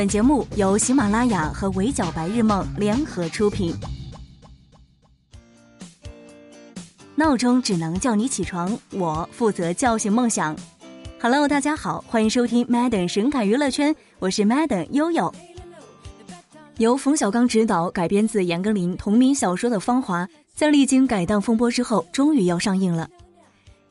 本节目由喜马拉雅和围剿白日梦联合出品。闹钟只能叫你起床，我负责叫醒梦想。Hello，大家好，欢迎收听 Madden 神侃娱乐圈，我是 Madden 悠悠。由冯小刚执导、改编自严歌苓同名小说的《芳华》，在历经改档风波之后，终于要上映了。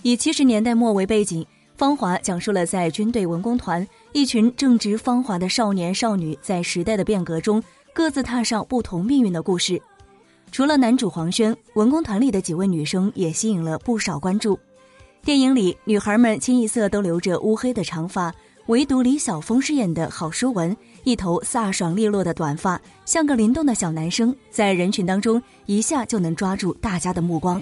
以七十年代末为背景，《芳华》讲述了在军队文工团。一群正值芳华的少年少女，在时代的变革中各自踏上不同命运的故事。除了男主黄轩，文工团里的几位女生也吸引了不少关注。电影里，女孩们清一色都留着乌黑的长发，唯独李晓峰饰演的郝淑文，一头飒爽利落的短发，像个灵动的小男生，在人群当中一下就能抓住大家的目光。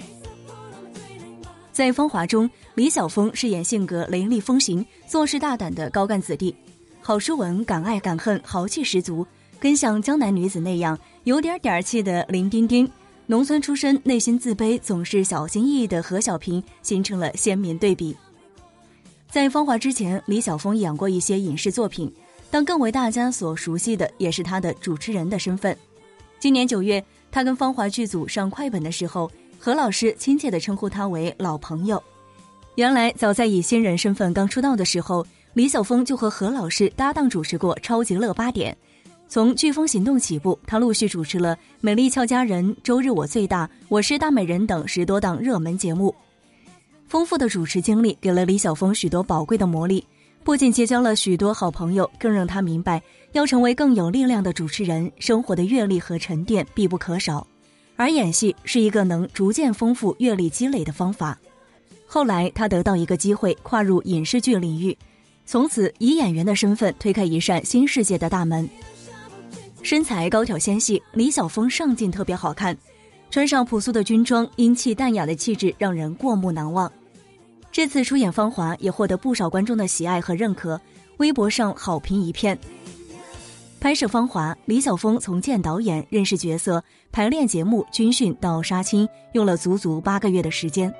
在《芳华》中，李晓峰饰演性格雷厉风行、做事大胆的高干子弟，郝淑文敢爱敢恨、豪气十足，跟像江南女子那样有点点气的林丁丁，农村出身、内心自卑、总是小心翼翼的何小萍形成了鲜明对比。在《芳华》之前，李晓峰演过一些影视作品，但更为大家所熟悉的也是他的主持人的身份。今年九月，他跟《芳华》剧组上快本的时候。何老师亲切地称呼他为老朋友。原来早在以新人身份刚出道的时候，李晓峰就和何老师搭档主持过《超级乐八点》。从《飓风行动》起步，他陆续主持了《美丽俏佳人》《周日我最大》《我是大美人》等十多档热门节目。丰富的主持经历给了李晓峰许多宝贵的磨砺，不仅结交了许多好朋友，更让他明白，要成为更有力量的主持人，生活的阅历和沉淀必不可少。而演戏是一个能逐渐丰富阅历积累的方法。后来，他得到一个机会，跨入影视剧领域，从此以演员的身份推开一扇新世界的大门。身材高挑纤细，李晓峰上镜特别好看，穿上朴素的军装，英气淡雅的气质让人过目难忘。这次出演《芳华》也获得不少观众的喜爱和认可，微博上好评一片。拍摄《芳华》，李晓峰从见导演、认识角色、排练节目、军训到杀青，用了足足八个月的时间。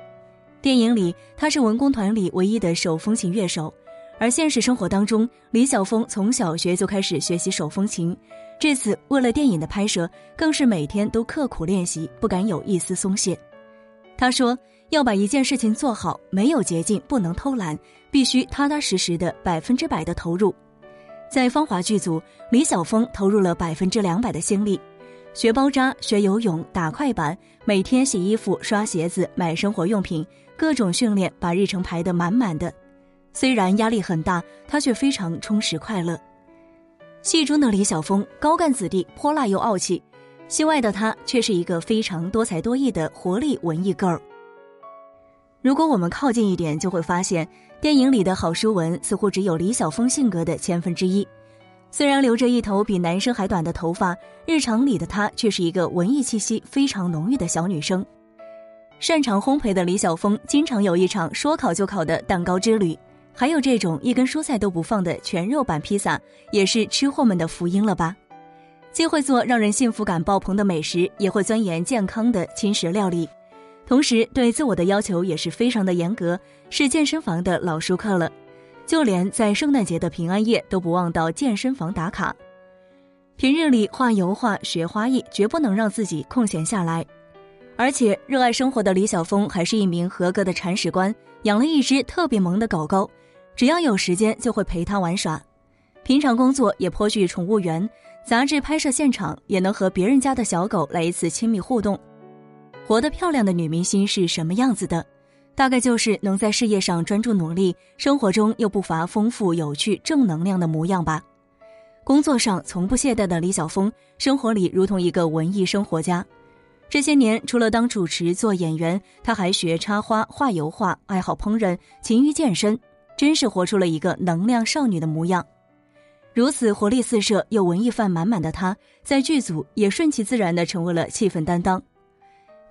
电影里他是文工团里唯一的手风琴乐手，而现实生活当中，李晓峰从小学就开始学习手风琴。这次为了电影的拍摄，更是每天都刻苦练习，不敢有一丝松懈。他说：“要把一件事情做好，没有捷径，不能偷懒，必须踏踏实实的，百分之百的投入。”在芳华剧组，李晓峰投入了百分之两百的心力，学包扎、学游泳、打快板，每天洗衣服、刷鞋子、买生活用品，各种训练，把日程排得满满的。虽然压力很大，他却非常充实快乐。戏中的李晓峰，高干子弟，泼辣又傲气；戏外的他，却是一个非常多才多艺的活力文艺 girl。如果我们靠近一点，就会发现。电影里的郝淑文似乎只有李晓峰性格的千分之一，虽然留着一头比男生还短的头发，日常里的她却是一个文艺气息非常浓郁的小女生。擅长烘焙的李晓峰经常有一场说烤就烤的蛋糕之旅，还有这种一根蔬菜都不放的全肉版披萨，也是吃货们的福音了吧？既会做让人幸福感爆棚的美食，也会钻研健康的轻食料理。同时，对自我的要求也是非常的严格，是健身房的老熟客了。就连在圣诞节的平安夜都不忘到健身房打卡。平日里画油画、学花艺，绝不能让自己空闲下来。而且，热爱生活的李晓峰还是一名合格的铲屎官，养了一只特别萌的狗狗，只要有时间就会陪它玩耍。平常工作也颇具宠物缘，杂志拍摄现场也能和别人家的小狗来一次亲密互动。活得漂亮的女明星是什么样子的？大概就是能在事业上专注努力，生活中又不乏丰富有趣、正能量的模样吧。工作上从不懈怠的李晓峰，生活里如同一个文艺生活家。这些年，除了当主持、做演员，他还学插花、画油画，爱好烹饪，勤于健身，真是活出了一个能量少女的模样。如此活力四射又文艺范满满的他，在剧组也顺其自然地成为了气氛担当。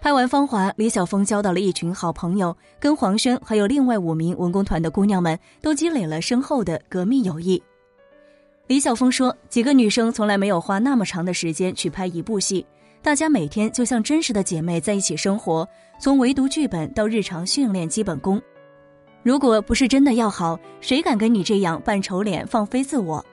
拍完《芳华》，李晓峰交到了一群好朋友，跟黄轩还有另外五名文工团的姑娘们都积累了深厚的革命友谊。李晓峰说：“几个女生从来没有花那么长的时间去拍一部戏，大家每天就像真实的姐妹在一起生活，从围读剧本到日常训练基本功。如果不是真的要好，谁敢跟你这样扮丑脸、放飞自我？”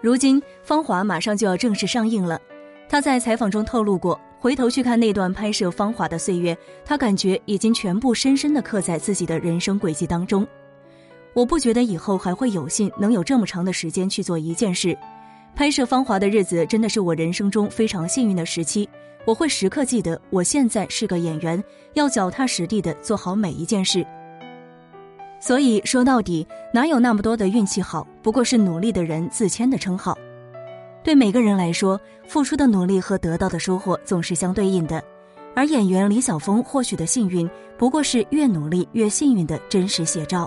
如今《芳华》马上就要正式上映了，他在采访中透露过，回头去看那段拍摄《芳华》的岁月，他感觉已经全部深深的刻在自己的人生轨迹当中。我不觉得以后还会有幸能有这么长的时间去做一件事。拍摄《芳华》的日子真的是我人生中非常幸运的时期，我会时刻记得我现在是个演员，要脚踏实地的做好每一件事。所以说到底，哪有那么多的运气好？不过是努力的人自谦的称号。对每个人来说，付出的努力和得到的收获总是相对应的。而演员李晓峰获取的幸运，不过是越努力越幸运的真实写照。